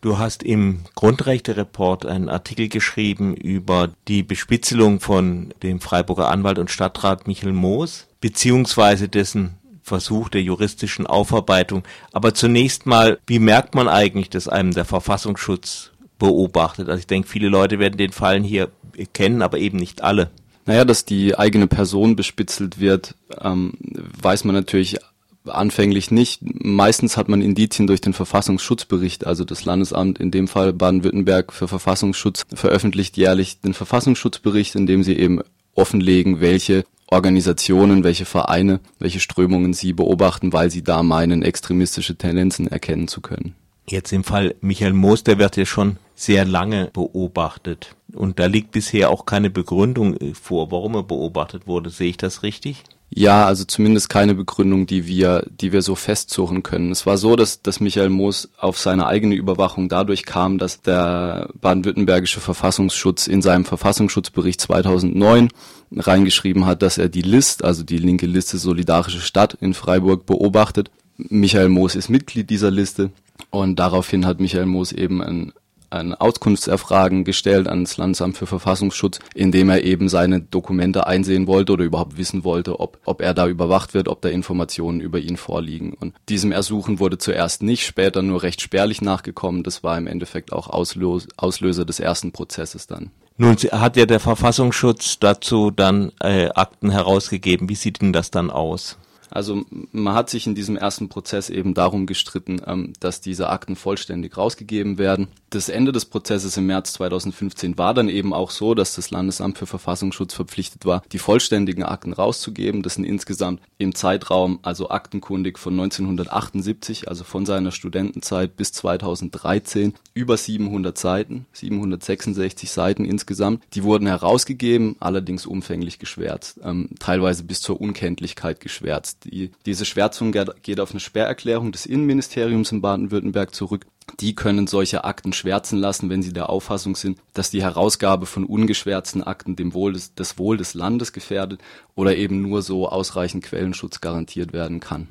Du hast im Grundrechte-Report einen Artikel geschrieben über die Bespitzelung von dem Freiburger Anwalt und Stadtrat Michael Moos, beziehungsweise dessen Versuch der juristischen Aufarbeitung. Aber zunächst mal, wie merkt man eigentlich, dass einem der Verfassungsschutz beobachtet? Also ich denke, viele Leute werden den Fallen hier kennen, aber eben nicht alle. Naja, dass die eigene Person bespitzelt wird, ähm, weiß man natürlich anfänglich nicht. Meistens hat man Indizien durch den Verfassungsschutzbericht, also das Landesamt, in dem Fall Baden-Württemberg für Verfassungsschutz, veröffentlicht jährlich den Verfassungsschutzbericht, in dem sie eben offenlegen, welche Organisationen, welche Vereine, welche Strömungen sie beobachten, weil sie da meinen, extremistische Tendenzen erkennen zu können. Jetzt im Fall Michael Moos, der wird ja schon sehr lange beobachtet. Und da liegt bisher auch keine Begründung vor, warum er beobachtet wurde. Sehe ich das richtig? Ja, also zumindest keine Begründung, die wir, die wir so festsuchen können. Es war so, dass, dass Michael Moos auf seine eigene Überwachung dadurch kam, dass der baden-württembergische Verfassungsschutz in seinem Verfassungsschutzbericht 2009 reingeschrieben hat, dass er die List, also die linke Liste Solidarische Stadt in Freiburg beobachtet. Michael Moos ist Mitglied dieser Liste und daraufhin hat Michael Moos eben ein ein Auskunftserfragen gestellt ans Landesamt für Verfassungsschutz, indem er eben seine Dokumente einsehen wollte oder überhaupt wissen wollte, ob, ob er da überwacht wird, ob da Informationen über ihn vorliegen. Und diesem Ersuchen wurde zuerst nicht, später nur recht spärlich nachgekommen. Das war im Endeffekt auch Auslös Auslöser des ersten Prozesses dann. Nun hat ja der Verfassungsschutz dazu dann äh, Akten herausgegeben. Wie sieht denn das dann aus? Also man hat sich in diesem ersten Prozess eben darum gestritten, ähm, dass diese Akten vollständig rausgegeben werden. Das Ende des Prozesses im März 2015 war dann eben auch so, dass das Landesamt für Verfassungsschutz verpflichtet war, die vollständigen Akten rauszugeben. Das sind insgesamt im Zeitraum, also aktenkundig von 1978, also von seiner Studentenzeit bis 2013, über 700 Seiten, 766 Seiten insgesamt. Die wurden herausgegeben, allerdings umfänglich geschwärzt, ähm, teilweise bis zur Unkenntlichkeit geschwärzt. Die, diese Schwärzung geht auf eine Sperrerklärung des Innenministeriums in Baden-Württemberg zurück. Die können solche Akten schwärzen lassen, wenn sie der Auffassung sind, dass die Herausgabe von ungeschwärzten Akten dem Wohl des, das Wohl des Landes gefährdet oder eben nur so ausreichend Quellenschutz garantiert werden kann.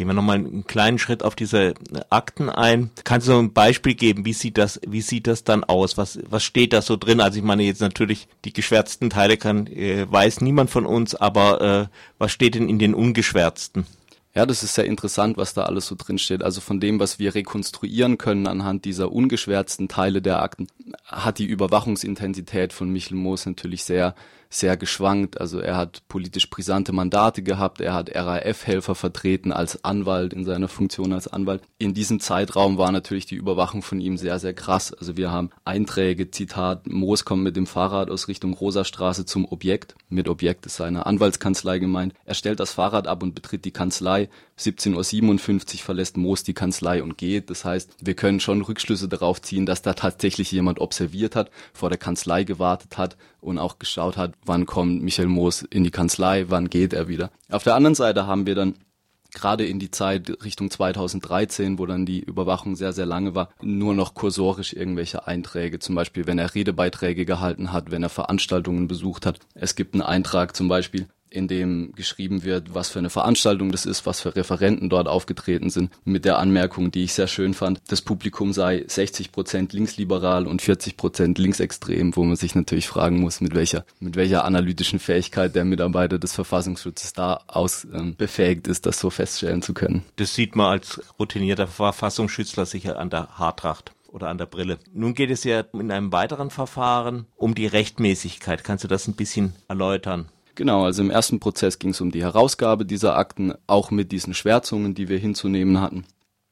Gehen wir nochmal einen kleinen Schritt auf diese Akten ein. Kannst du ein Beispiel geben, wie sieht das, wie sieht das dann aus? Was, was steht da so drin? Also ich meine jetzt natürlich die geschwärzten Teile kann, äh, weiß niemand von uns, aber äh, was steht denn in den ungeschwärzten? Ja, das ist sehr interessant, was da alles so drin steht. Also von dem, was wir rekonstruieren können anhand dieser ungeschwärzten Teile der Akten, hat die Überwachungsintensität von Michel Moos natürlich sehr sehr geschwankt. Also er hat politisch brisante Mandate gehabt, er hat RAF-Helfer vertreten als Anwalt in seiner Funktion als Anwalt. In diesem Zeitraum war natürlich die Überwachung von ihm sehr, sehr krass. Also wir haben Einträge, Zitat, Moos kommt mit dem Fahrrad aus Richtung Rosastraße zum Objekt. Mit Objekt ist seine Anwaltskanzlei gemeint. Er stellt das Fahrrad ab und betritt die Kanzlei. 17.57 Uhr verlässt Moos die Kanzlei und geht. Das heißt, wir können schon Rückschlüsse darauf ziehen, dass da tatsächlich jemand observiert hat, vor der Kanzlei gewartet hat und auch geschaut hat, wann kommt Michael Moos in die Kanzlei, wann geht er wieder. Auf der anderen Seite haben wir dann gerade in die Zeit Richtung 2013, wo dann die Überwachung sehr, sehr lange war, nur noch kursorisch irgendwelche Einträge, zum Beispiel wenn er Redebeiträge gehalten hat, wenn er Veranstaltungen besucht hat. Es gibt einen Eintrag zum Beispiel, in dem geschrieben wird, was für eine Veranstaltung das ist, was für Referenten dort aufgetreten sind, mit der Anmerkung, die ich sehr schön fand, das Publikum sei 60 Prozent linksliberal und 40 Prozent linksextrem, wo man sich natürlich fragen muss, mit welcher, mit welcher analytischen Fähigkeit der Mitarbeiter des Verfassungsschutzes da aus ähm, befähigt ist, das so feststellen zu können. Das sieht man als routinierter Verfassungsschützler sicher an der Haartracht oder an der Brille. Nun geht es ja in einem weiteren Verfahren um die Rechtmäßigkeit. Kannst du das ein bisschen erläutern? Genau, also im ersten Prozess ging es um die Herausgabe dieser Akten, auch mit diesen Schwärzungen, die wir hinzunehmen hatten.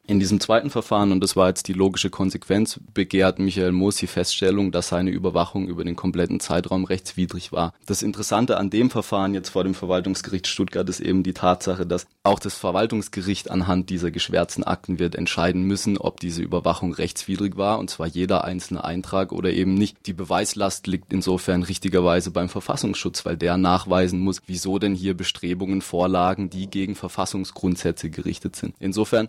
In diesem zweiten Verfahren, und das war jetzt die logische Konsequenz, begehrt Michael Moos die Feststellung, dass seine Überwachung über den kompletten Zeitraum rechtswidrig war. Das Interessante an dem Verfahren jetzt vor dem Verwaltungsgericht Stuttgart ist eben die Tatsache, dass auch das Verwaltungsgericht anhand dieser geschwärzten Akten wird entscheiden müssen, ob diese Überwachung rechtswidrig war, und zwar jeder einzelne Eintrag oder eben nicht. Die Beweislast liegt insofern richtigerweise beim Verfassungsschutz, weil der nachweisen muss, wieso denn hier Bestrebungen vorlagen, die gegen Verfassungsgrundsätze gerichtet sind. Insofern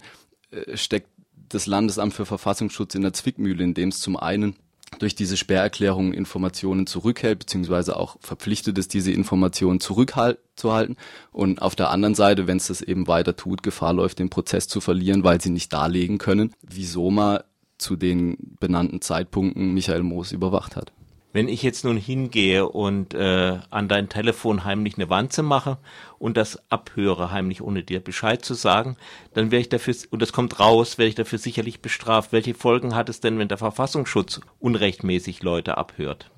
steckt das Landesamt für Verfassungsschutz in der Zwickmühle, indem es zum einen durch diese Sperrerklärungen Informationen zurückhält, beziehungsweise auch verpflichtet ist, diese Informationen zurückzuhalten. Und auf der anderen Seite, wenn es das eben weiter tut, Gefahr läuft, den Prozess zu verlieren, weil sie nicht darlegen können, wieso man zu den benannten Zeitpunkten Michael Moos überwacht hat. Wenn ich jetzt nun hingehe und äh, an dein Telefon heimlich eine Wanze mache und das abhöre heimlich, ohne dir Bescheid zu sagen, dann wäre ich dafür, und das kommt raus, werde ich dafür sicherlich bestraft. Welche Folgen hat es denn, wenn der Verfassungsschutz unrechtmäßig Leute abhört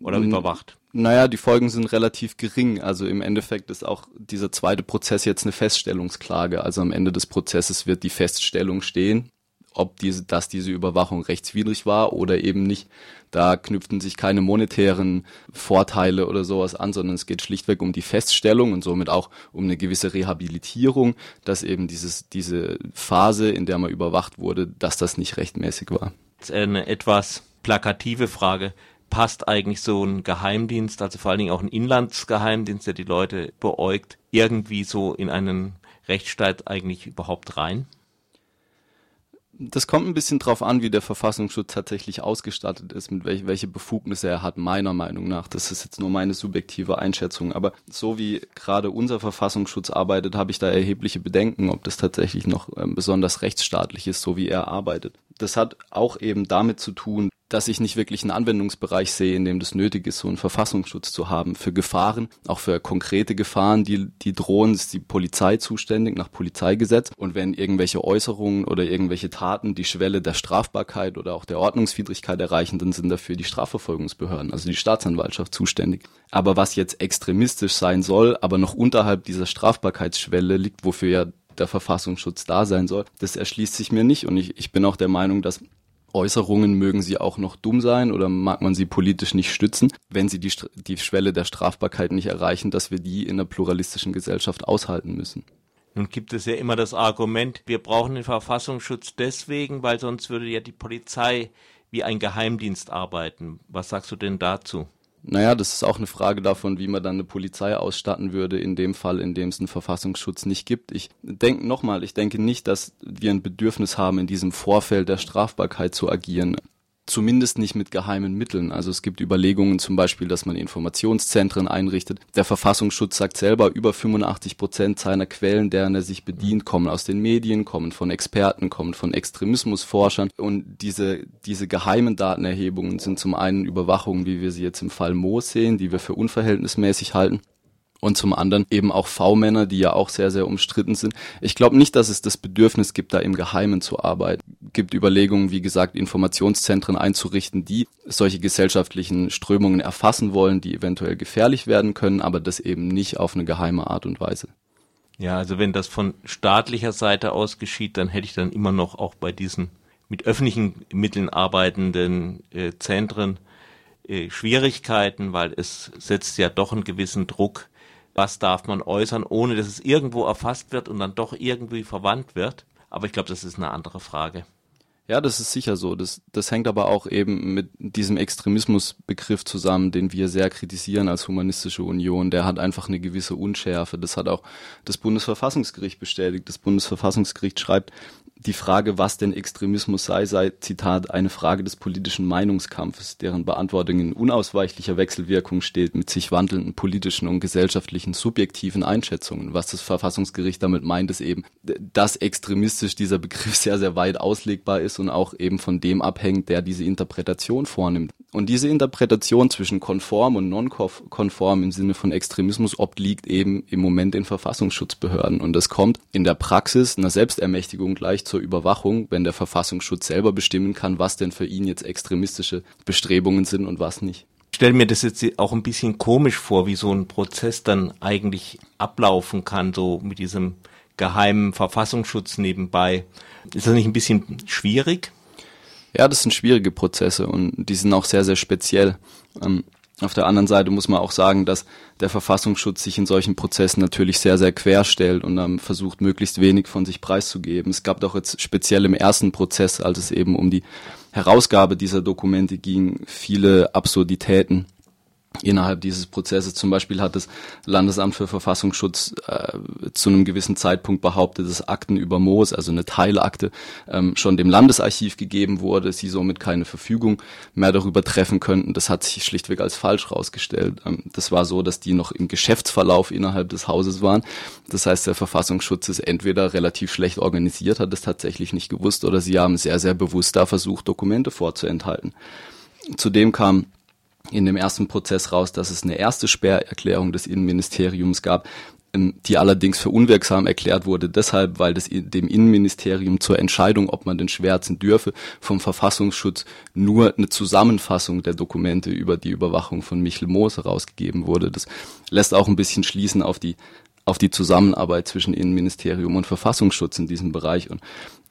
oder N überwacht? Naja, die Folgen sind relativ gering. Also im Endeffekt ist auch dieser zweite Prozess jetzt eine Feststellungsklage. Also am Ende des Prozesses wird die Feststellung stehen, ob diese, dass diese Überwachung rechtswidrig war oder eben nicht. Da knüpften sich keine monetären Vorteile oder sowas an, sondern es geht schlichtweg um die Feststellung und somit auch um eine gewisse Rehabilitierung, dass eben dieses, diese Phase, in der man überwacht wurde, dass das nicht rechtmäßig war. Eine etwas plakative Frage. Passt eigentlich so ein Geheimdienst, also vor allen Dingen auch ein Inlandsgeheimdienst, der die Leute beäugt, irgendwie so in einen Rechtsstaat eigentlich überhaupt rein? Das kommt ein bisschen drauf an, wie der Verfassungsschutz tatsächlich ausgestattet ist, mit welch, welche Befugnisse er hat, meiner Meinung nach. Das ist jetzt nur meine subjektive Einschätzung. Aber so wie gerade unser Verfassungsschutz arbeitet, habe ich da erhebliche Bedenken, ob das tatsächlich noch ähm, besonders rechtsstaatlich ist, so wie er arbeitet. Das hat auch eben damit zu tun, dass ich nicht wirklich einen Anwendungsbereich sehe, in dem das nötig ist, so einen Verfassungsschutz zu haben. Für Gefahren, auch für konkrete Gefahren, die, die drohen, ist die Polizei zuständig nach Polizeigesetz. Und wenn irgendwelche Äußerungen oder irgendwelche Taten die Schwelle der Strafbarkeit oder auch der Ordnungswidrigkeit erreichen, dann sind dafür die Strafverfolgungsbehörden, also die Staatsanwaltschaft zuständig. Aber was jetzt extremistisch sein soll, aber noch unterhalb dieser Strafbarkeitsschwelle liegt, wofür ja der Verfassungsschutz da sein soll, das erschließt sich mir nicht. Und ich, ich bin auch der Meinung, dass Äußerungen mögen sie auch noch dumm sein oder mag man sie politisch nicht stützen, wenn sie die, die Schwelle der Strafbarkeit nicht erreichen, dass wir die in einer pluralistischen Gesellschaft aushalten müssen. Nun gibt es ja immer das Argument, wir brauchen den Verfassungsschutz deswegen, weil sonst würde ja die Polizei wie ein Geheimdienst arbeiten. Was sagst du denn dazu? Naja, das ist auch eine Frage davon, wie man dann eine Polizei ausstatten würde, in dem Fall, in dem es einen Verfassungsschutz nicht gibt. Ich denke nochmal, ich denke nicht, dass wir ein Bedürfnis haben, in diesem Vorfeld der Strafbarkeit zu agieren zumindest nicht mit geheimen Mitteln. Also es gibt Überlegungen zum Beispiel, dass man Informationszentren einrichtet. Der Verfassungsschutz sagt selber, über 85 Prozent seiner Quellen, deren er sich bedient, kommen aus den Medien, kommen von Experten, kommen von Extremismusforschern. Und diese, diese geheimen Datenerhebungen sind zum einen Überwachungen, wie wir sie jetzt im Fall Moos sehen, die wir für unverhältnismäßig halten und zum anderen eben auch V-Männer, die ja auch sehr, sehr umstritten sind. Ich glaube nicht, dass es das Bedürfnis gibt, da im Geheimen zu arbeiten. Gibt Überlegungen, wie gesagt, Informationszentren einzurichten, die solche gesellschaftlichen Strömungen erfassen wollen, die eventuell gefährlich werden können, aber das eben nicht auf eine geheime Art und Weise. Ja, also wenn das von staatlicher Seite aus geschieht, dann hätte ich dann immer noch auch bei diesen mit öffentlichen Mitteln arbeitenden äh, Zentren äh, Schwierigkeiten, weil es setzt ja doch einen gewissen Druck was darf man äußern, ohne dass es irgendwo erfasst wird und dann doch irgendwie verwandt wird. Aber ich glaube, das ist eine andere Frage. Ja, das ist sicher so. Das, das hängt aber auch eben mit diesem Extremismusbegriff zusammen, den wir sehr kritisieren als Humanistische Union. Der hat einfach eine gewisse Unschärfe. Das hat auch das Bundesverfassungsgericht bestätigt. Das Bundesverfassungsgericht schreibt, die Frage, was denn Extremismus sei, sei, Zitat, eine Frage des politischen Meinungskampfes, deren Beantwortung in unausweichlicher Wechselwirkung steht mit sich wandelnden politischen und gesellschaftlichen subjektiven Einschätzungen. Was das Verfassungsgericht damit meint, ist eben, dass extremistisch dieser Begriff sehr, sehr weit auslegbar ist und auch eben von dem abhängt, der diese Interpretation vornimmt. Und diese Interpretation zwischen konform und non-konform im Sinne von Extremismus obliegt eben im Moment den Verfassungsschutzbehörden. Und das kommt in der Praxis einer Selbstermächtigung gleich zur Überwachung, wenn der Verfassungsschutz selber bestimmen kann, was denn für ihn jetzt extremistische Bestrebungen sind und was nicht. Ich stelle mir das jetzt auch ein bisschen komisch vor, wie so ein Prozess dann eigentlich ablaufen kann, so mit diesem geheimen Verfassungsschutz nebenbei. Ist das nicht ein bisschen schwierig? Ja, das sind schwierige Prozesse und die sind auch sehr, sehr speziell. Ähm, auf der anderen Seite muss man auch sagen, dass der Verfassungsschutz sich in solchen Prozessen natürlich sehr, sehr quer stellt und ähm, versucht, möglichst wenig von sich preiszugeben. Es gab doch jetzt speziell im ersten Prozess, als es eben um die Herausgabe dieser Dokumente ging, viele Absurditäten innerhalb dieses Prozesses. Zum Beispiel hat das Landesamt für Verfassungsschutz äh, zu einem gewissen Zeitpunkt behauptet, dass Akten über Moos, also eine Teilakte, ähm, schon dem Landesarchiv gegeben wurde, sie somit keine Verfügung mehr darüber treffen könnten. Das hat sich schlichtweg als falsch rausgestellt. Ähm, das war so, dass die noch im Geschäftsverlauf innerhalb des Hauses waren. Das heißt, der Verfassungsschutz ist entweder relativ schlecht organisiert, hat es tatsächlich nicht gewusst, oder sie haben sehr, sehr bewusst da versucht, Dokumente vorzuenthalten. Zudem kam in dem ersten Prozess raus, dass es eine erste Sperrerklärung des Innenministeriums gab, ähm, die allerdings für unwirksam erklärt wurde, deshalb, weil das dem Innenministerium zur Entscheidung, ob man den schwärzen dürfe, vom Verfassungsschutz nur eine Zusammenfassung der Dokumente über die Überwachung von Michel Moos herausgegeben wurde. Das lässt auch ein bisschen schließen auf die auf die Zusammenarbeit zwischen Innenministerium und Verfassungsschutz in diesem Bereich. Und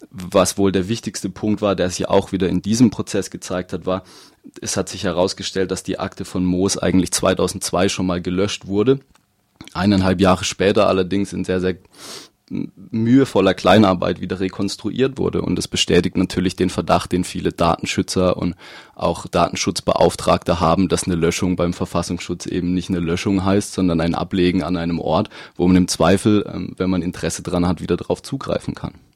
was wohl der wichtigste Punkt war, der sich auch wieder in diesem Prozess gezeigt hat, war, es hat sich herausgestellt, dass die Akte von Moos eigentlich 2002 schon mal gelöscht wurde. Eineinhalb Jahre später allerdings in sehr, sehr mühevoller Kleinarbeit wieder rekonstruiert wurde. Und das bestätigt natürlich den Verdacht, den viele Datenschützer und auch Datenschutzbeauftragte haben, dass eine Löschung beim Verfassungsschutz eben nicht eine Löschung heißt, sondern ein Ablegen an einem Ort, wo man im Zweifel, ähm, wenn man Interesse dran hat, wieder darauf zugreifen kann.